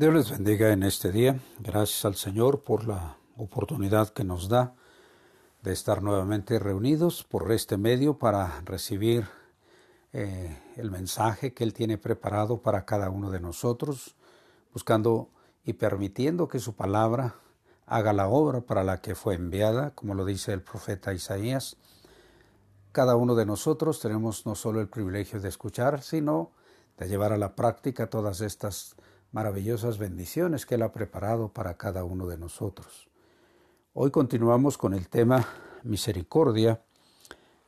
Dios les bendiga en este día. Gracias al Señor por la oportunidad que nos da de estar nuevamente reunidos por este medio para recibir eh, el mensaje que Él tiene preparado para cada uno de nosotros, buscando y permitiendo que su palabra haga la obra para la que fue enviada, como lo dice el profeta Isaías. Cada uno de nosotros tenemos no solo el privilegio de escuchar, sino de llevar a la práctica todas estas maravillosas bendiciones que Él ha preparado para cada uno de nosotros. Hoy continuamos con el tema misericordia.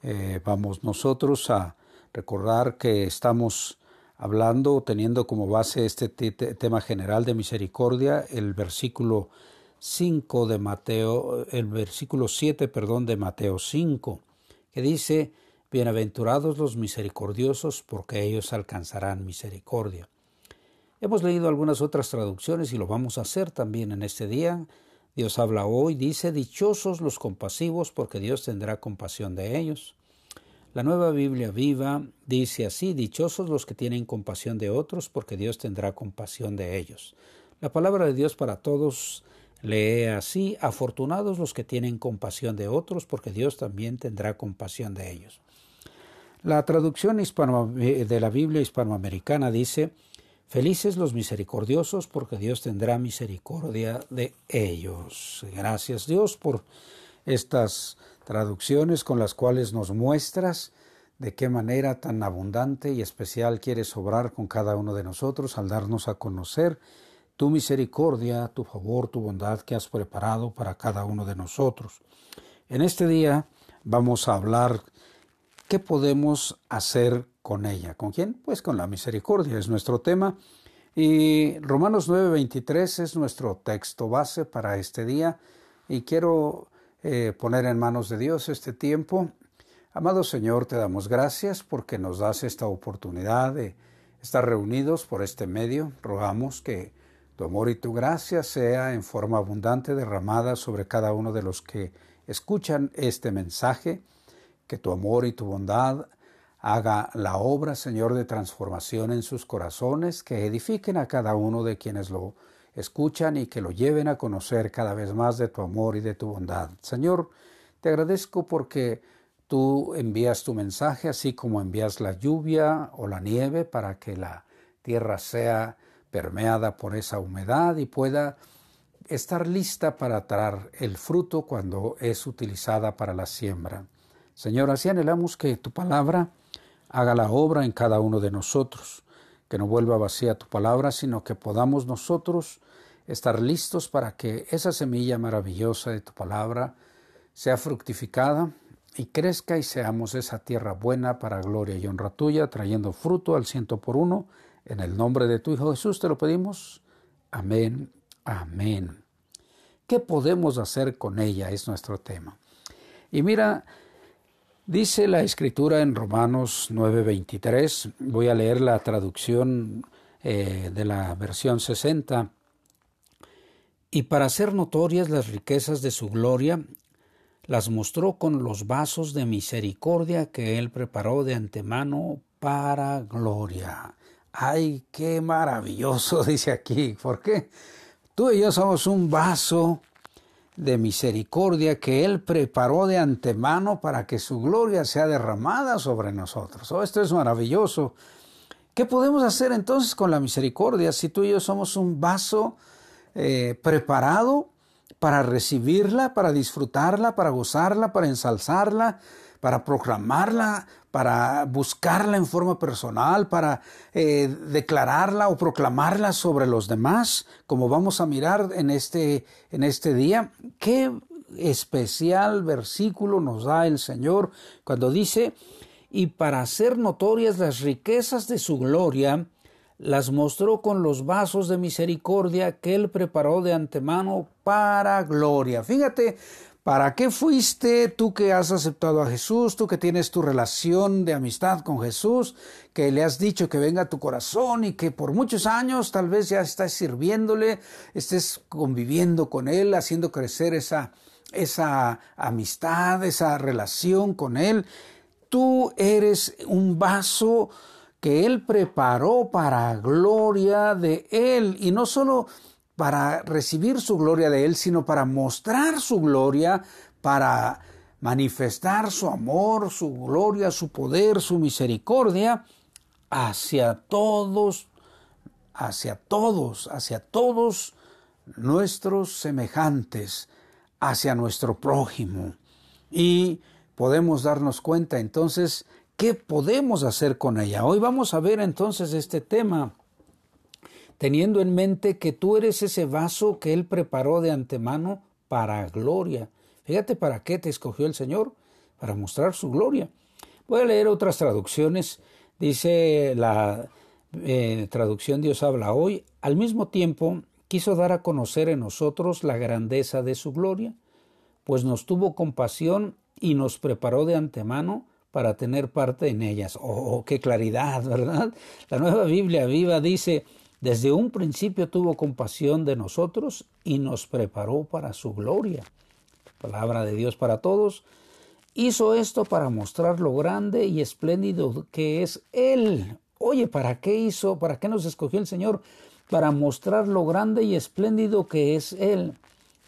Eh, vamos nosotros a recordar que estamos hablando, teniendo como base este tema general de misericordia, el versículo 5 de Mateo, el versículo 7, perdón, de Mateo 5, que dice, Bienaventurados los misericordiosos, porque ellos alcanzarán misericordia. Hemos leído algunas otras traducciones y lo vamos a hacer también en este día. Dios habla hoy, dice, Dichosos los compasivos, porque Dios tendrá compasión de ellos. La nueva Biblia viva dice así, Dichosos los que tienen compasión de otros, porque Dios tendrá compasión de ellos. La palabra de Dios para todos lee así, Afortunados los que tienen compasión de otros, porque Dios también tendrá compasión de ellos. La traducción de la Biblia hispanoamericana dice, Felices los misericordiosos, porque Dios tendrá misericordia de ellos. Gracias Dios por estas traducciones con las cuales nos muestras de qué manera tan abundante y especial quieres obrar con cada uno de nosotros al darnos a conocer tu misericordia, tu favor, tu bondad que has preparado para cada uno de nosotros. En este día vamos a hablar qué podemos hacer con ella. ¿Con quién? Pues con la misericordia, es nuestro tema. Y Romanos 9:23 es nuestro texto base para este día. Y quiero eh, poner en manos de Dios este tiempo. Amado Señor, te damos gracias porque nos das esta oportunidad de estar reunidos por este medio. Rogamos que tu amor y tu gracia sea en forma abundante derramada sobre cada uno de los que escuchan este mensaje, que tu amor y tu bondad haga la obra, Señor, de transformación en sus corazones, que edifiquen a cada uno de quienes lo escuchan y que lo lleven a conocer cada vez más de tu amor y de tu bondad. Señor, te agradezco porque tú envías tu mensaje, así como envías la lluvia o la nieve para que la tierra sea permeada por esa humedad y pueda estar lista para traer el fruto cuando es utilizada para la siembra. Señor, así anhelamos que tu palabra haga la obra en cada uno de nosotros, que no vuelva vacía tu palabra, sino que podamos nosotros estar listos para que esa semilla maravillosa de tu palabra sea fructificada y crezca y seamos esa tierra buena para gloria y honra tuya, trayendo fruto al ciento por uno. En el nombre de tu Hijo Jesús te lo pedimos. Amén, amén. ¿Qué podemos hacer con ella? Es nuestro tema. Y mira, Dice la escritura en Romanos 9:23, voy a leer la traducción eh, de la versión 60, y para hacer notorias las riquezas de su gloria, las mostró con los vasos de misericordia que él preparó de antemano para gloria. ¡Ay, qué maravilloso! dice aquí. ¿Por qué? Tú y yo somos un vaso de misericordia que Él preparó de antemano para que su gloria sea derramada sobre nosotros. Oh, esto es maravilloso. ¿Qué podemos hacer entonces con la misericordia si tú y yo somos un vaso eh, preparado para recibirla, para disfrutarla, para gozarla, para ensalzarla, para proclamarla, para buscarla en forma personal, para eh, declararla o proclamarla sobre los demás, como vamos a mirar en este, en este día. Qué especial versículo nos da el Señor cuando dice, y para hacer notorias las riquezas de su gloria, las mostró con los vasos de misericordia que Él preparó de antemano para gloria. Fíjate, ¿Para qué fuiste tú que has aceptado a Jesús, tú que tienes tu relación de amistad con Jesús, que le has dicho que venga a tu corazón y que por muchos años tal vez ya estás sirviéndole, estés conviviendo con Él, haciendo crecer esa, esa amistad, esa relación con Él? Tú eres un vaso que Él preparó para gloria de Él. Y no solo para recibir su gloria de Él, sino para mostrar su gloria, para manifestar su amor, su gloria, su poder, su misericordia hacia todos, hacia todos, hacia todos nuestros semejantes, hacia nuestro prójimo. Y podemos darnos cuenta entonces qué podemos hacer con ella. Hoy vamos a ver entonces este tema teniendo en mente que tú eres ese vaso que Él preparó de antemano para gloria. Fíjate para qué te escogió el Señor, para mostrar su gloria. Voy a leer otras traducciones. Dice la eh, traducción Dios habla hoy, al mismo tiempo quiso dar a conocer en nosotros la grandeza de su gloria, pues nos tuvo compasión y nos preparó de antemano para tener parte en ellas. Oh, qué claridad, ¿verdad? La nueva Biblia viva dice, desde un principio tuvo compasión de nosotros y nos preparó para su gloria. Palabra de Dios para todos. Hizo esto para mostrar lo grande y espléndido que es Él. Oye, ¿para qué hizo? ¿Para qué nos escogió el Señor? Para mostrar lo grande y espléndido que es Él.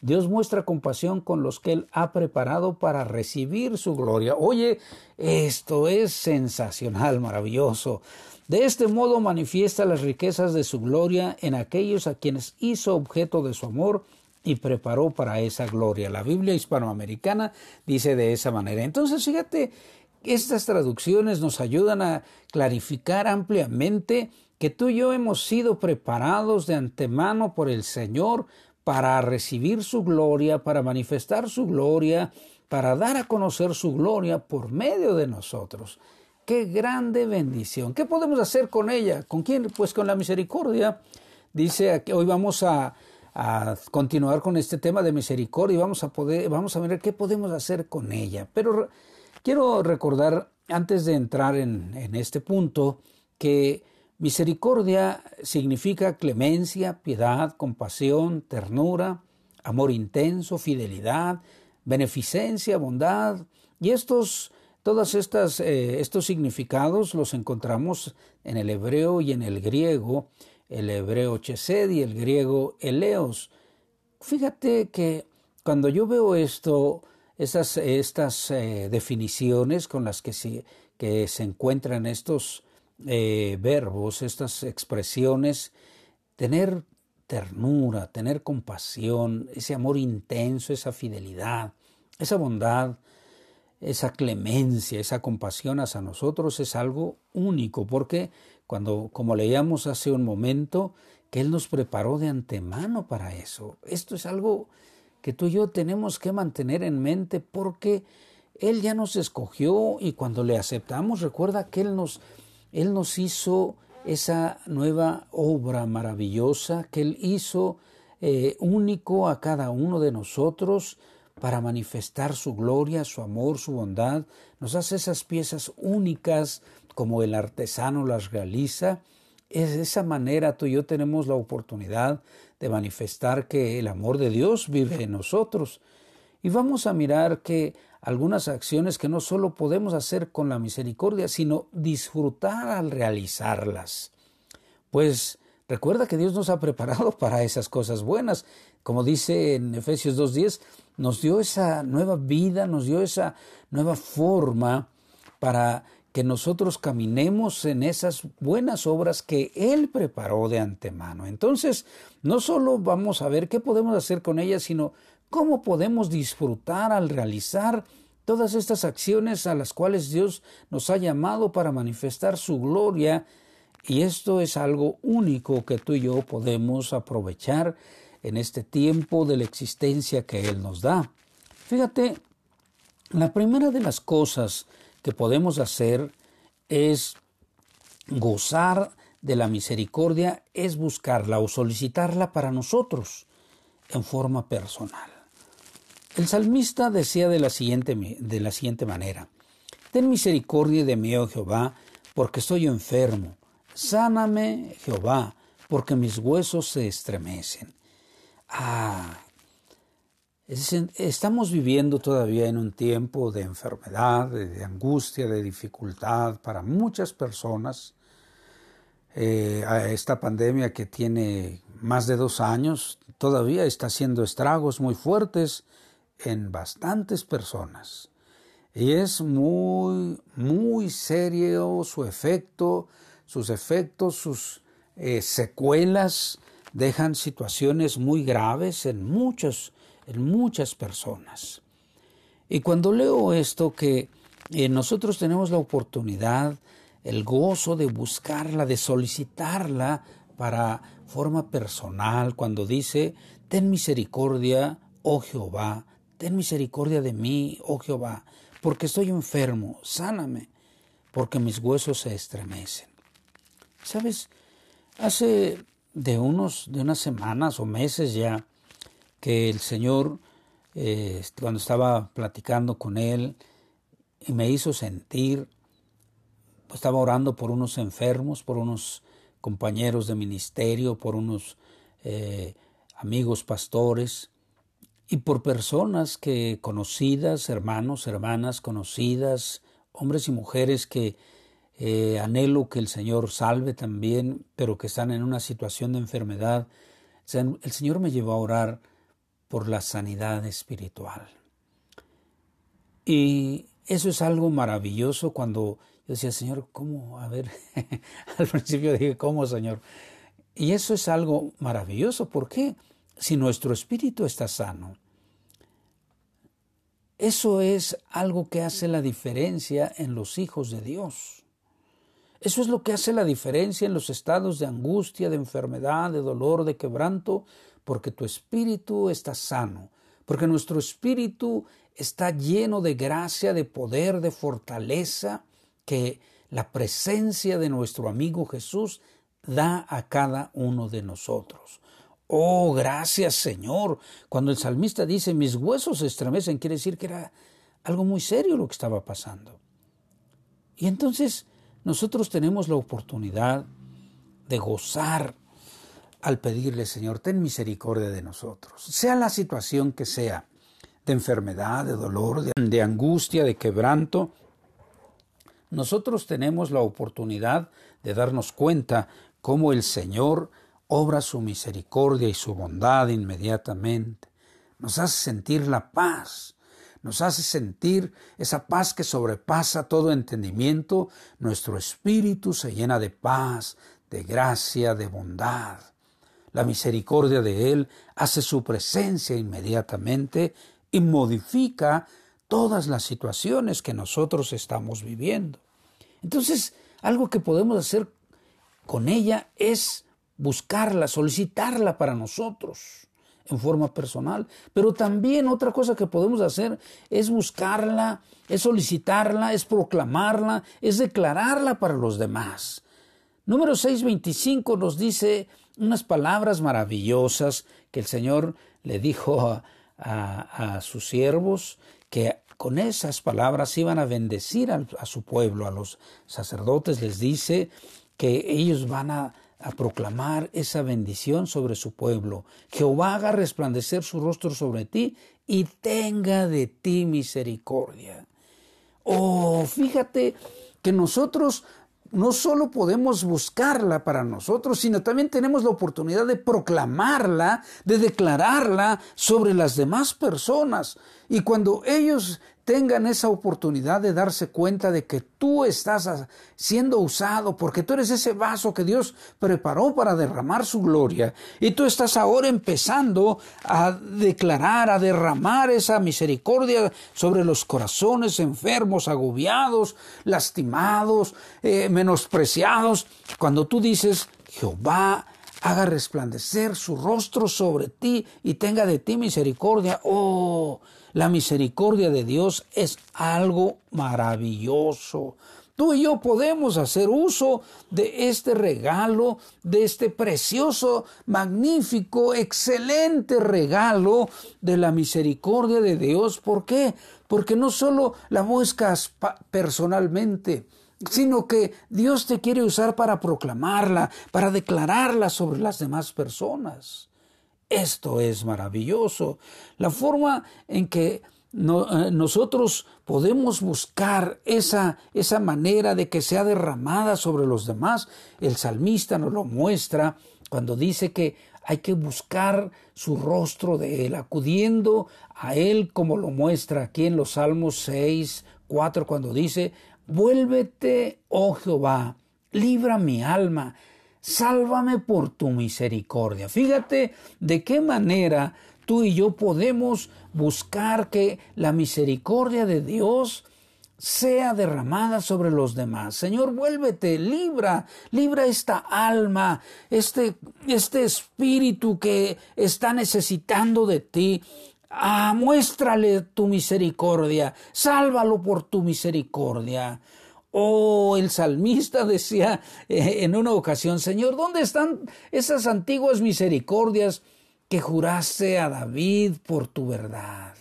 Dios muestra compasión con los que Él ha preparado para recibir su gloria. Oye, esto es sensacional, maravilloso. De este modo manifiesta las riquezas de su gloria en aquellos a quienes hizo objeto de su amor y preparó para esa gloria. La Biblia hispanoamericana dice de esa manera. Entonces, fíjate, estas traducciones nos ayudan a clarificar ampliamente que tú y yo hemos sido preparados de antemano por el Señor para recibir su gloria, para manifestar su gloria, para dar a conocer su gloria por medio de nosotros. Qué grande bendición. ¿Qué podemos hacer con ella? ¿Con quién? Pues con la misericordia. Dice que hoy vamos a, continuar con este tema de misericordia y vamos a poder, vamos a ver qué podemos hacer con ella. Pero quiero recordar, antes de entrar en, en este punto, que misericordia significa clemencia, piedad, compasión, ternura, amor intenso, fidelidad, beneficencia, bondad. Y estos todos eh, estos significados los encontramos en el hebreo y en el griego, el hebreo chesed y el griego eleos. Fíjate que cuando yo veo esto, estas eh, definiciones con las que se, que se encuentran estos eh, verbos, estas expresiones, tener ternura, tener compasión, ese amor intenso, esa fidelidad, esa bondad, esa clemencia, esa compasión hacia nosotros es algo único, porque cuando, como leíamos hace un momento, que Él nos preparó de antemano para eso. Esto es algo que tú y yo tenemos que mantener en mente porque Él ya nos escogió y cuando le aceptamos, recuerda que Él nos, Él nos hizo esa nueva obra maravillosa que Él hizo eh, único a cada uno de nosotros para manifestar su gloria, su amor, su bondad, nos hace esas piezas únicas como el artesano las realiza. Es de esa manera tú y yo tenemos la oportunidad de manifestar que el amor de Dios vive en nosotros. Y vamos a mirar que algunas acciones que no solo podemos hacer con la misericordia, sino disfrutar al realizarlas. Pues recuerda que Dios nos ha preparado para esas cosas buenas. Como dice en Efesios 2.10, nos dio esa nueva vida, nos dio esa nueva forma para que nosotros caminemos en esas buenas obras que Él preparó de antemano. Entonces, no solo vamos a ver qué podemos hacer con ellas, sino cómo podemos disfrutar al realizar todas estas acciones a las cuales Dios nos ha llamado para manifestar su gloria. Y esto es algo único que tú y yo podemos aprovechar en este tiempo de la existencia que Él nos da. Fíjate, la primera de las cosas que podemos hacer es gozar de la misericordia, es buscarla o solicitarla para nosotros en forma personal. El salmista decía de la siguiente, de la siguiente manera, Ten misericordia de mí, oh Jehová, porque estoy enfermo. Sáname, Jehová, porque mis huesos se estremecen. Ah, estamos viviendo todavía en un tiempo de enfermedad, de angustia, de dificultad para muchas personas. eh, esta pandemia que tiene más de dos años todavía está haciendo estragos muy fuertes en bastantes personas. Y es muy, muy serio su efecto, sus efectos, sus eh, secuelas dejan situaciones muy graves en, muchos, en muchas personas. Y cuando leo esto que eh, nosotros tenemos la oportunidad, el gozo de buscarla, de solicitarla para forma personal, cuando dice, ten misericordia, oh Jehová, ten misericordia de mí, oh Jehová, porque estoy enfermo, sáname, porque mis huesos se estremecen. ¿Sabes? Hace de unos, de unas semanas o meses ya, que el Señor, eh, cuando estaba platicando con Él, y me hizo sentir, estaba orando por unos enfermos, por unos compañeros de ministerio, por unos eh, amigos pastores, y por personas que conocidas, hermanos, hermanas conocidas, hombres y mujeres que eh, anhelo que el Señor salve también, pero que están en una situación de enfermedad. El Señor me llevó a orar por la sanidad espiritual. Y eso es algo maravilloso cuando yo decía, Señor, ¿cómo? A ver, al principio dije, ¿cómo, Señor? Y eso es algo maravilloso. ¿Por qué? Si nuestro espíritu está sano, eso es algo que hace la diferencia en los hijos de Dios. Eso es lo que hace la diferencia en los estados de angustia, de enfermedad, de dolor, de quebranto, porque tu espíritu está sano, porque nuestro espíritu está lleno de gracia, de poder, de fortaleza que la presencia de nuestro amigo Jesús da a cada uno de nosotros. Oh, gracias Señor. Cuando el salmista dice, mis huesos se estremecen, quiere decir que era algo muy serio lo que estaba pasando. Y entonces nosotros tenemos la oportunidad de gozar al pedirle, Señor, ten misericordia de nosotros, sea la situación que sea, de enfermedad, de dolor, de, de angustia, de quebranto, nosotros tenemos la oportunidad de darnos cuenta cómo el Señor obra su misericordia y su bondad inmediatamente. Nos hace sentir la paz, nos hace sentir esa paz que sobrepasa todo entendimiento. Nuestro espíritu se llena de paz, de gracia, de bondad. La misericordia de Él hace su presencia inmediatamente y modifica todas las situaciones que nosotros estamos viviendo. Entonces, algo que podemos hacer con ella es buscarla, solicitarla para nosotros en forma personal. Pero también otra cosa que podemos hacer es buscarla, es solicitarla, es proclamarla, es declararla para los demás. Número 625 nos dice unas palabras maravillosas que el Señor le dijo a, sus siervos que con esas palabras iban a bendecir a, a su pueblo, a los sacerdotes les dice que ellos van a a proclamar esa bendición sobre su pueblo. Jehová haga resplandecer su rostro sobre ti y tenga de ti misericordia. Oh, fíjate que nosotros no solo podemos buscarla para nosotros, sino también tenemos la oportunidad de proclamarla, de declararla sobre las demás personas. Y cuando ellos tengan esa oportunidad de darse cuenta de que tú estás siendo usado porque tú eres ese vaso que Dios preparó para derramar su gloria y tú estás ahora empezando a declarar, a derramar esa misericordia sobre los corazones enfermos, agobiados, lastimados, eh, menospreciados. Cuando tú dices, Jehová haga resplandecer su rostro sobre ti y tenga de ti misericordia, oh, la misericordia de Dios es algo maravilloso. Tú y yo podemos hacer uso de este regalo, de este precioso, magnífico, excelente regalo de la misericordia de Dios. ¿Por qué? Porque no solo la buscas personalmente, sino que Dios te quiere usar para proclamarla, para declararla sobre las demás personas. Esto es maravilloso. La forma en que nosotros podemos buscar esa, esa manera de que sea derramada sobre los demás. El salmista nos lo muestra cuando dice que hay que buscar su rostro de Él, acudiendo a Él como lo muestra aquí en los Salmos 6, 4, cuando dice, vuélvete, oh Jehová, libra mi alma, sálvame por tu misericordia. Fíjate de qué manera tú y yo podemos buscar que la misericordia de Dios sea derramada sobre los demás. Señor, vuélvete, libra, libra esta alma, este, este espíritu que está necesitando de ti. Ah, muéstrale tu misericordia, sálvalo por tu misericordia. Oh, el salmista decía eh, en una ocasión, Señor, ¿dónde están esas antiguas misericordias que juraste a David por tu verdad?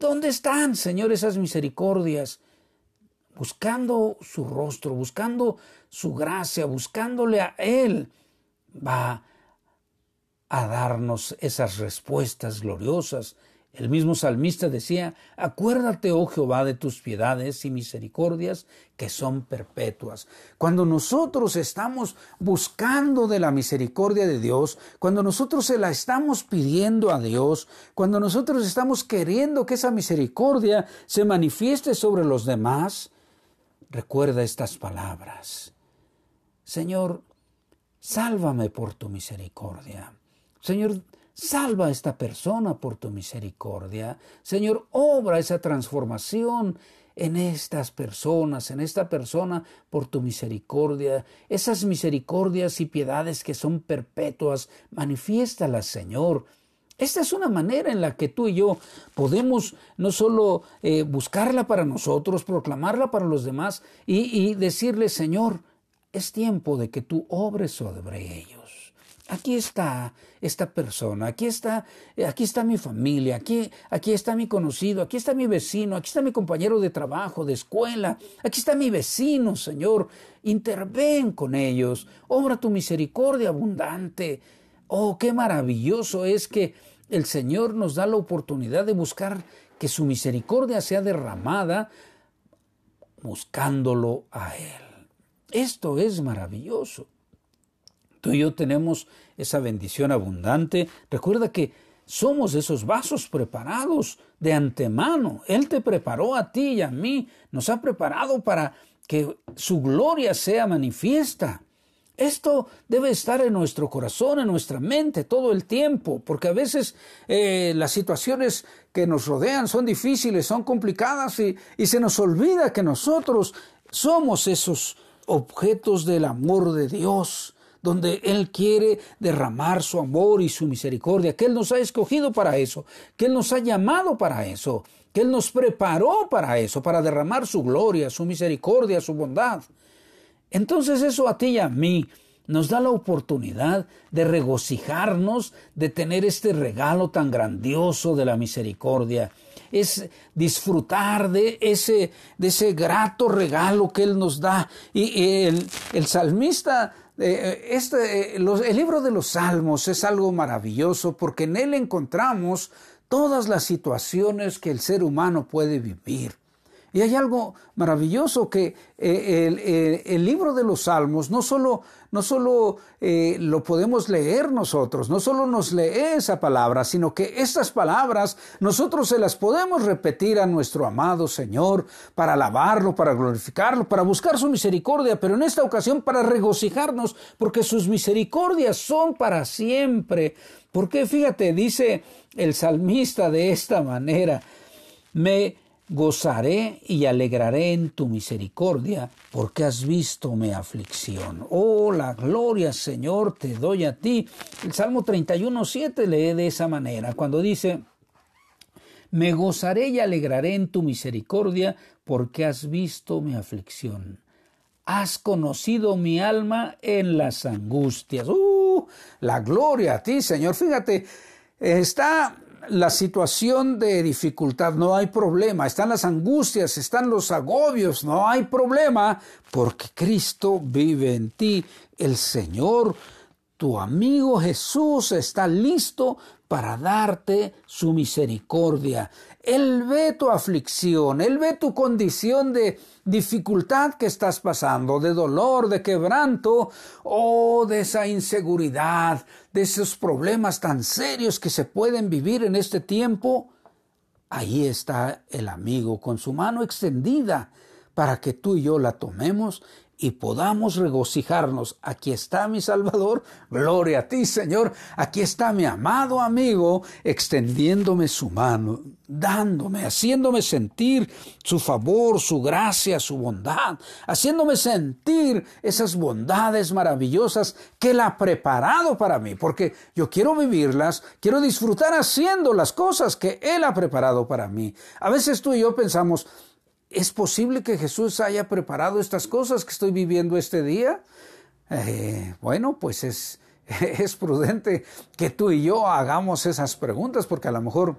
¿Dónde están, Señor, esas misericordias? buscando su rostro, buscando su gracia, buscándole a Él, va a darnos esas respuestas gloriosas. El mismo salmista decía, acuérdate, oh Jehová, de tus piedades y misericordias que son perpetuas. Cuando nosotros estamos buscando de la misericordia de Dios, cuando nosotros se la estamos pidiendo a Dios, cuando nosotros estamos queriendo que esa misericordia se manifieste sobre los demás, recuerda estas palabras. Señor, sálvame por tu misericordia. Señor, salva a esta persona por tu misericordia. Señor, obra esa transformación en estas personas, en esta persona por tu misericordia. Esas misericordias y piedades que son perpetuas, manifiéstalas, Señor. Esta es una manera en la que tú y yo podemos no solo eh, buscarla para nosotros, proclamarla para los demás y, y decirle, Señor, es tiempo de que tú obres sobre ellos. Aquí está esta persona, aquí está, eh, aquí está mi familia, aquí, aquí está mi conocido, aquí está mi vecino, aquí está mi compañero de trabajo, de escuela, aquí está mi vecino, Señor. Interven con ellos, obra tu misericordia abundante. Oh, qué maravilloso es que el Señor nos da la oportunidad de buscar que su misericordia sea derramada buscándolo a Él. Esto es maravilloso. Tú y yo tenemos esa bendición abundante. Recuerda que somos esos vasos preparados de antemano. Él te preparó a ti y a mí. Nos ha preparado para que su gloria sea manifiesta. Esto debe estar en nuestro corazón, en nuestra mente todo el tiempo, porque a veces eh, las situaciones que nos rodean son difíciles, son complicadas y, y se nos olvida que nosotros somos esos objetos del amor de Dios, donde Él quiere derramar su amor y su misericordia, que Él nos ha escogido para eso, que Él nos ha llamado para eso, que Él nos preparó para eso, para derramar su gloria, su misericordia, su bondad. Entonces eso a ti y a mí nos da la oportunidad de regocijarnos, de tener este regalo tan grandioso de la misericordia. Es disfrutar de ese, de ese grato regalo que Él nos da. Y el, el salmista, eh, este, el libro de los salmos es algo maravilloso porque en él encontramos todas las situaciones que el ser humano puede vivir. Y hay algo maravilloso que eh, el, libro de los Salmos no solo, no solo eh, lo podemos leer nosotros, no solo nos lee esa palabra, sino que estas palabras nosotros se las podemos repetir a nuestro amado Señor para alabarlo, para glorificarlo, para buscar su misericordia, pero en esta ocasión para regocijarnos, porque sus misericordias son para siempre. Porque fíjate, dice el salmista de esta manera, me Gozaré y alegraré en tu misericordia, porque has visto mi aflicción. Oh, la gloria, Señor, te doy a ti. El Salmo 31, 7 lee de esa manera, cuando dice, me gozaré y alegraré en tu misericordia, porque has visto mi aflicción. Has conocido mi alma en las angustias. ¡Uh! La gloria a ti, Señor. Fíjate, está la situación de dificultad, no hay problema. Están las angustias, están los agobios, no hay problema, porque Cristo vive en ti. El Señor tu amigo Jesús está listo para darte su misericordia. Él ve tu aflicción, Él ve tu condición de dificultad que estás pasando, de dolor, de quebranto o de esa inseguridad, de esos problemas tan serios que se pueden vivir en este tiempo. Ahí está el amigo con su mano extendida para que tú y yo la tomemos y podamos regocijarnos. Aquí está mi Salvador, gloria a ti Señor, aquí está mi amado amigo extendiéndome su mano, dándome, haciéndome sentir su favor, su gracia, su bondad, haciéndome sentir esas bondades maravillosas que Él ha preparado para mí, porque yo quiero vivirlas, quiero disfrutar haciendo las cosas que Él ha preparado para mí. A veces tú y yo pensamos, ¿Es posible que Jesús haya preparado estas cosas que estoy viviendo este día? Eh, bueno, pues es, es prudente que tú y yo hagamos esas preguntas, porque a lo mejor,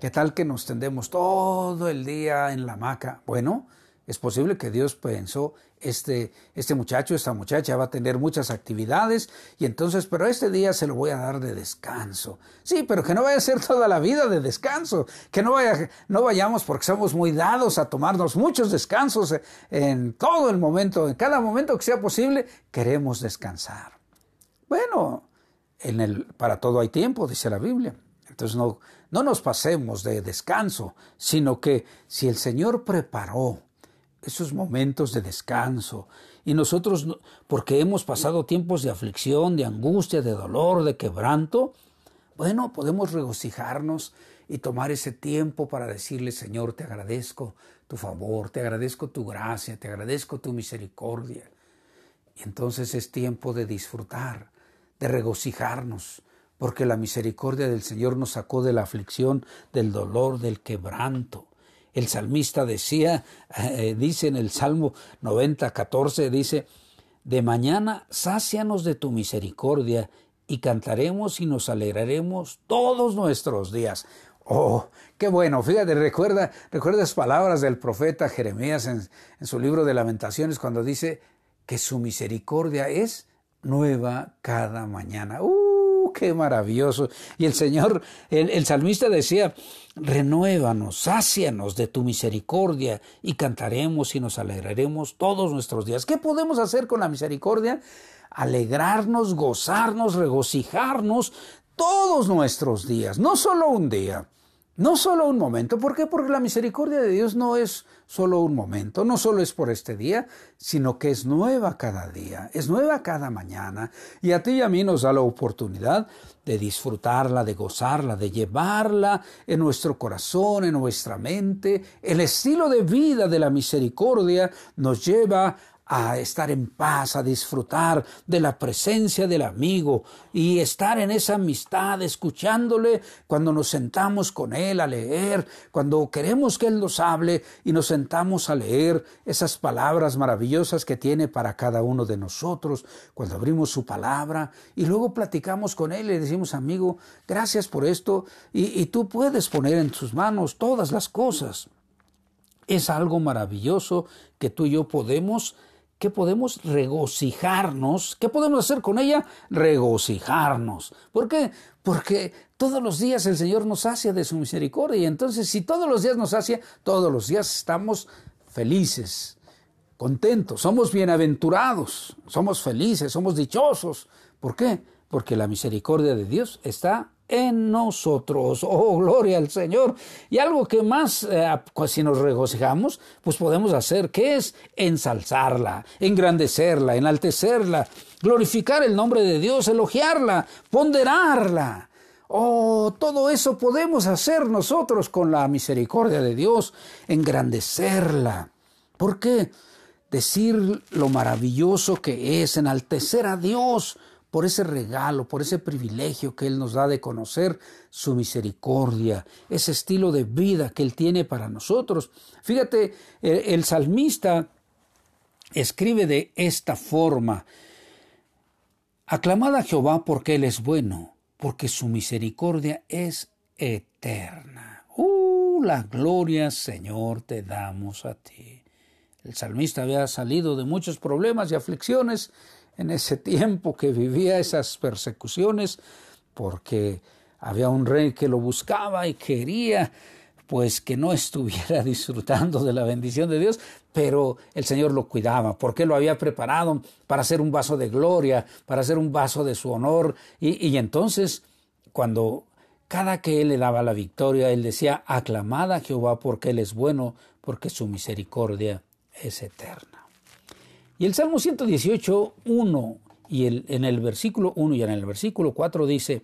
¿qué tal que nos tendemos todo el día en la hamaca? Bueno, es posible que Dios pensó, este, este muchacho, esta muchacha va a tener muchas actividades y entonces, pero este día se lo voy a dar de descanso. Sí, pero que no vaya a ser toda la vida de descanso, que no, vaya, no vayamos porque somos muy dados a tomarnos muchos descansos en todo el momento, en cada momento que sea posible, queremos descansar. Bueno, para todo hay tiempo, dice la Biblia. Entonces no, no nos pasemos de descanso, sino que si el Señor preparó esos momentos de descanso. Y nosotros, porque hemos pasado tiempos de aflicción, de angustia, de dolor, de quebranto, bueno, podemos regocijarnos y tomar ese tiempo para decirle, Señor, te agradezco tu favor, te agradezco tu gracia, te agradezco tu misericordia. Y entonces es tiempo de disfrutar, de regocijarnos, porque la misericordia del Señor nos sacó de la aflicción, del dolor, del quebranto. El salmista decía, eh, dice en el Salmo 90, 14, dice, de mañana sácianos de tu misericordia y cantaremos y nos alegraremos todos nuestros días. Oh, qué bueno. Fíjate, recuerda, recuerda las palabras del profeta Jeremías en, en su libro de lamentaciones cuando dice que su misericordia es nueva cada mañana. ¡Uh! Qué maravilloso. Y el Señor, el, salmista decía, renuévanos, sácianos de tu misericordia y cantaremos y nos alegraremos todos nuestros días. ¿Qué podemos hacer con la misericordia? Alegrarnos, gozarnos, regocijarnos todos nuestros días, no solo un día. No solo un momento, ¿por qué? Porque la misericordia de Dios no es solo un momento, no solo es por este día, sino que es nueva cada día, es nueva cada mañana, y a ti y a mí nos da la oportunidad de disfrutarla, de gozarla, de llevarla en nuestro corazón, en nuestra mente. El estilo de vida de la misericordia nos lleva a estar en paz, a disfrutar de la presencia del amigo y estar en esa amistad, escuchándole cuando nos sentamos con él a leer, cuando queremos que él nos hable y nos sentamos a leer esas palabras maravillosas que tiene para cada uno de nosotros, cuando abrimos su palabra y luego platicamos con él y decimos, amigo, gracias por esto y, y tú puedes poner en sus manos todas las cosas. Es algo maravilloso que tú y yo podemos ¿Qué podemos regocijarnos. ¿Qué podemos hacer con ella? Regocijarnos. ¿Por qué? Porque todos los días el Señor nos sacia de su misericordia. Y entonces, si todos los días nos sacia, todos los días estamos felices, contentos, somos bienaventurados, somos felices, somos dichosos. ¿Por qué? Porque la misericordia de Dios está en nosotros. Oh, gloria al Señor. Y algo que más, eh, si nos regocijamos, pues podemos hacer, ¿qué es? Ensalzarla, engrandecerla, enaltecerla, glorificar el nombre de Dios, elogiarla, ponderarla. Oh, todo eso podemos hacer nosotros con la misericordia de Dios, engrandecerla. ¿Por qué? Decir lo maravilloso que es, enaltecer a Dios, por ese regalo, por ese privilegio que Él nos da de conocer su misericordia, ese estilo de vida que Él tiene para nosotros. Fíjate, el, salmista escribe de esta forma, Aclamad a Jehová porque Él es bueno, porque su misericordia es eterna. ¡Uh! La gloria, Señor, te damos a ti. El salmista había salido de muchos problemas y aflicciones en ese tiempo que vivía esas persecuciones, porque había un rey que lo buscaba y quería pues que no estuviera disfrutando de la bendición de Dios, pero el Señor lo cuidaba, porque lo había preparado para hacer un vaso de gloria, para hacer un vaso de su honor. Y, y entonces, cuando cada que Él le daba la victoria, Él decía, aclamad a Jehová porque Él es bueno, porque su misericordia es eterna. Y el Salmo 118, 1, y el, en el versículo 1 y en el versículo 4 dice,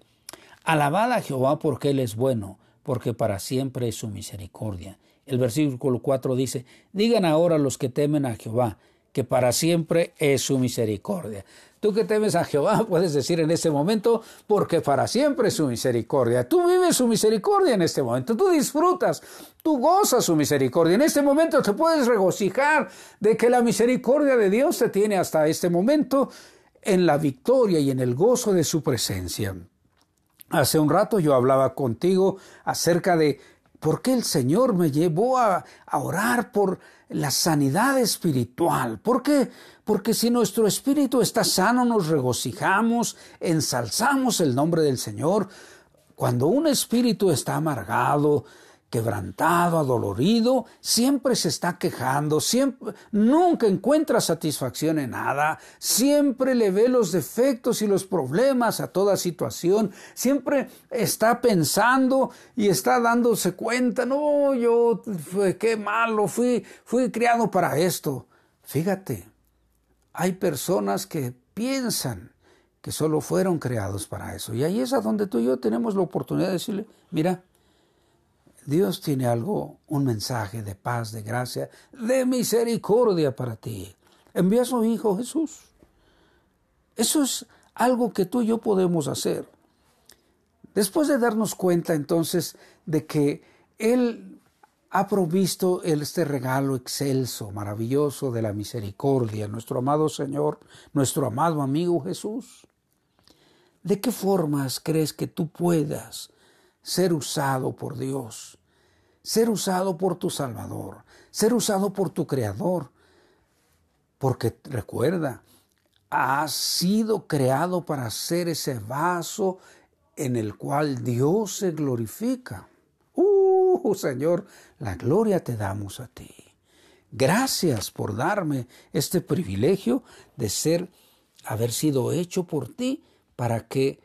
Alabad a Jehová porque Él es bueno, porque para siempre es su misericordia. El versículo 4 dice, digan ahora los que temen a Jehová, que para siempre es su misericordia. Tú que temes a Jehová puedes decir en este momento, porque para siempre es su misericordia. Tú vives su misericordia en este momento, tú disfrutas, tú gozas su misericordia. En este momento te puedes regocijar de que la misericordia de Dios te tiene hasta este momento en la victoria y en el gozo de su presencia. Hace un rato yo hablaba contigo acerca de por qué el Señor me llevó a, orar por la sanidad espiritual. ¿Por qué? Porque si nuestro espíritu está sano, nos regocijamos, ensalzamos el nombre del Señor. Cuando un espíritu está amargado, quebrantado, adolorido, siempre se está quejando, siempre, nunca encuentra satisfacción en nada, siempre le ve los defectos y los problemas a toda situación, siempre está pensando y está dándose cuenta, no, yo, qué malo, fui, fui criado para esto. Fíjate, hay personas que piensan que solo fueron creados para eso. Y ahí es a donde tú y yo tenemos la oportunidad de decirle, mira, Dios tiene algo, un mensaje de paz, de gracia, de misericordia para ti. Envía a su Hijo Jesús. Eso es algo que tú y yo podemos hacer. Después de darnos cuenta entonces de que Él ha provisto este regalo excelso, maravilloso de la misericordia, nuestro amado Señor, nuestro amado amigo Jesús. ¿De qué formas crees que tú puedas ser usado por Dios, ser usado por tu Salvador, ser usado por tu Creador. Porque recuerda, has sido creado para ser ese vaso en el cual Dios se glorifica. Uh, Señor, la gloria te damos a ti. Gracias por darme este privilegio de ser, haber sido hecho por ti para que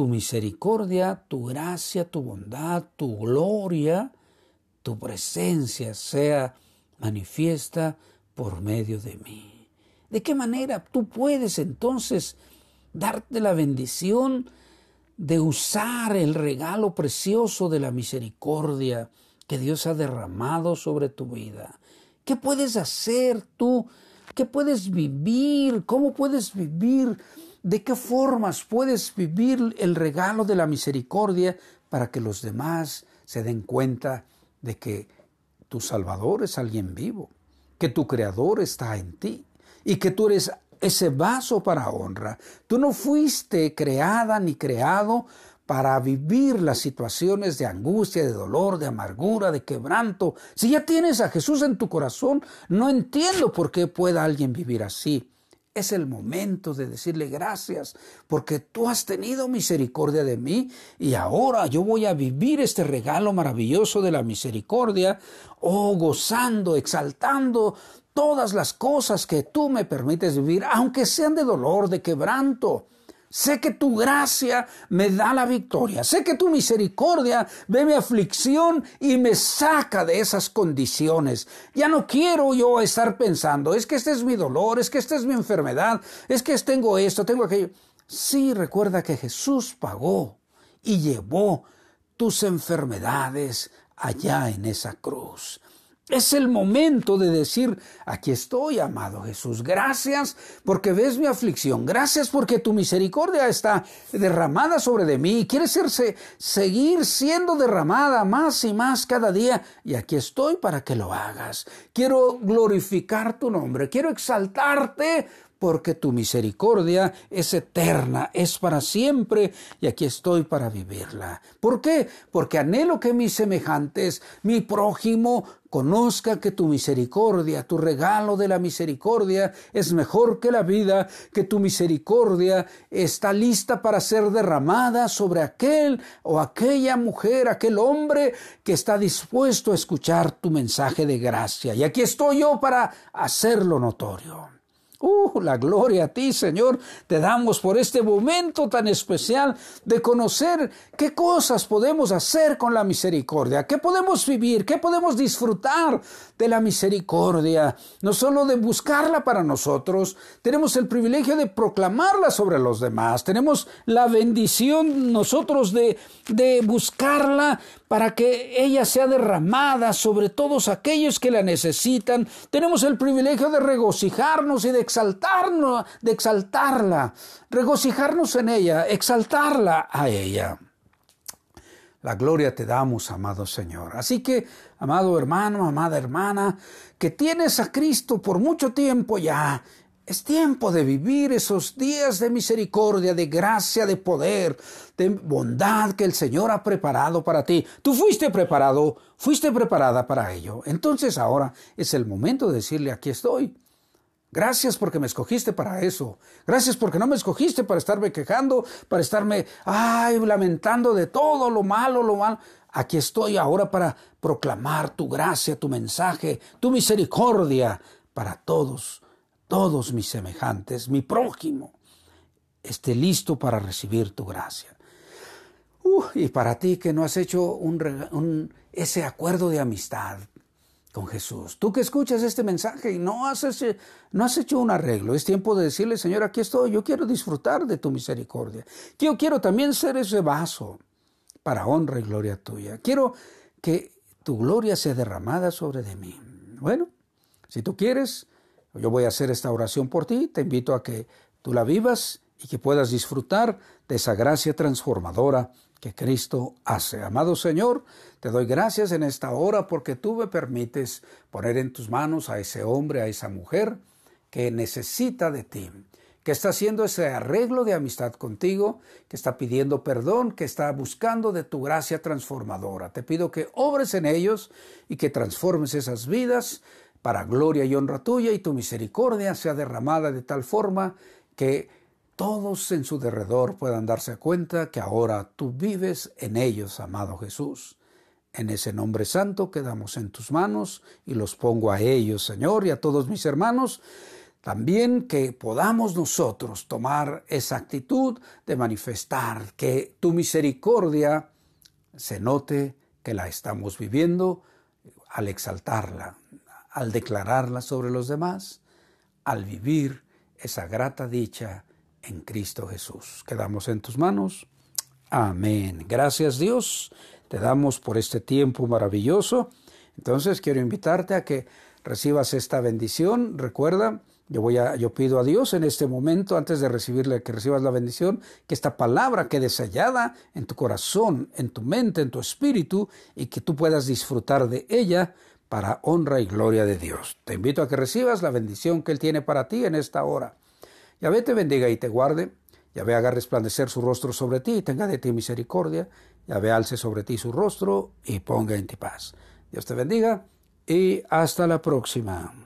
tu misericordia, tu gracia, tu bondad, tu gloria, tu presencia sea manifiesta por medio de mí. ¿De qué manera tú puedes entonces darte la bendición de usar el regalo precioso de la misericordia que Dios ha derramado sobre tu vida? ¿Qué puedes hacer tú? ¿Qué puedes vivir? ¿Cómo puedes vivir ¿De qué formas puedes vivir el regalo de la misericordia para que los demás se den cuenta de que tu Salvador es alguien vivo, que tu Creador está en ti y que tú eres ese vaso para honra? Tú no fuiste creada ni creado para vivir las situaciones de angustia, de dolor, de amargura, de quebranto. Si ya tienes a Jesús en tu corazón, no entiendo por qué pueda alguien vivir así. Es el momento de decirle gracias porque tú has tenido misericordia de mí y ahora yo voy a vivir este regalo maravilloso de la misericordia, oh, gozando, exaltando todas las cosas que tú me permites vivir, aunque sean de dolor, de quebranto. Sé que tu gracia me da la victoria. Sé que tu misericordia ve mi aflicción y me saca de esas condiciones. Ya no quiero yo estar pensando, es que este es mi dolor, es que esta es mi enfermedad, es que tengo esto, tengo aquello. Sí, recuerda que Jesús pagó y llevó tus enfermedades allá en esa cruz. Es el momento de decir, aquí estoy, amado Jesús, gracias porque ves mi aflicción, gracias porque tu misericordia está derramada sobre de mí y quieres seguir siendo derramada más y más cada día y aquí estoy para que lo hagas. Quiero glorificar tu nombre, quiero exaltarte porque tu misericordia es eterna, es para siempre, y aquí estoy para vivirla. ¿Por qué? Porque anhelo que mis semejantes, mi prójimo, conozca que tu misericordia, tu regalo de la misericordia es mejor que la vida, que tu misericordia está lista para ser derramada sobre aquel o aquella mujer, aquel hombre que está dispuesto a escuchar tu mensaje de gracia. Y aquí estoy yo para hacerlo notorio. Uh, la gloria a ti, Señor. Te damos por este momento tan especial de conocer qué cosas podemos hacer con la misericordia, qué podemos vivir, qué podemos disfrutar de la misericordia. No solo de buscarla para nosotros, tenemos el privilegio de proclamarla sobre los demás. Tenemos la bendición nosotros de, de buscarla para que ella sea derramada sobre todos aquellos que la necesitan. Tenemos el privilegio de regocijarnos y de exaltarnos, de exaltarla, regocijarnos en ella, exaltarla a ella. La gloria te damos, amado Señor. Así que, amado hermano, amada hermana, que tienes a Cristo por mucho tiempo ya, es tiempo de vivir esos días de misericordia, de gracia, de poder, de bondad que el Señor ha preparado para ti. Tú fuiste preparado, fuiste preparada para ello. Entonces ahora es el momento de decirle, aquí estoy. Gracias porque me escogiste para eso. Gracias porque no me escogiste para estarme quejando, para estarme, ay, lamentando de todo lo malo, lo malo. Aquí estoy ahora para proclamar tu gracia, tu mensaje, tu misericordia para todos todos mis semejantes, mi prójimo, esté listo para recibir tu gracia. Uh, y para ti que no has hecho un, ese acuerdo de amistad con Jesús, tú que escuchas este mensaje y no has, hecho un arreglo, es tiempo de decirle, Señor, aquí estoy, yo quiero disfrutar de tu misericordia. Yo quiero también ser ese vaso para honra y gloria tuya. Quiero que tu gloria sea derramada sobre de mí. Bueno, si tú quieres, yo voy a hacer esta oración por ti, te invito a que tú la vivas y que puedas disfrutar de esa gracia transformadora que Cristo hace. Amado Señor, te doy gracias en esta hora porque tú me permites poner en tus manos a ese hombre, a esa mujer que necesita de ti, que está haciendo ese arreglo de amistad contigo, que está pidiendo perdón, que está buscando de tu gracia transformadora. Te pido que obres en ellos y que transformes esas vidas para gloria y honra tuya y tu misericordia sea derramada de tal forma que todos en su derredor puedan darse cuenta que ahora tú vives en ellos, amado Jesús. En ese nombre santo quedamos en tus manos y los pongo a ellos, Señor, y a todos mis hermanos, también que podamos nosotros tomar esa actitud de manifestar que tu misericordia se note que la estamos viviendo al exaltarla, al declararla sobre los demás, al vivir esa grata dicha en Cristo Jesús. Quedamos en tus manos. Amén. Gracias Dios. Te damos por este tiempo maravilloso. Entonces quiero invitarte a que recibas esta bendición. Recuerda, yo voy a, yo pido a Dios en este momento, antes de recibirle, que recibas la bendición, que esta palabra quede sellada en tu corazón, en tu mente, en tu espíritu, y que tú puedas disfrutar de ella para honra y gloria de Dios. Te invito a que recibas la bendición que Él tiene para ti en esta hora. Yahvé te bendiga y te guarde. Yahvé haga resplandecer su rostro sobre ti y tenga de ti misericordia. Yahvé alce sobre ti su rostro y ponga en ti paz. Dios te bendiga y hasta la próxima.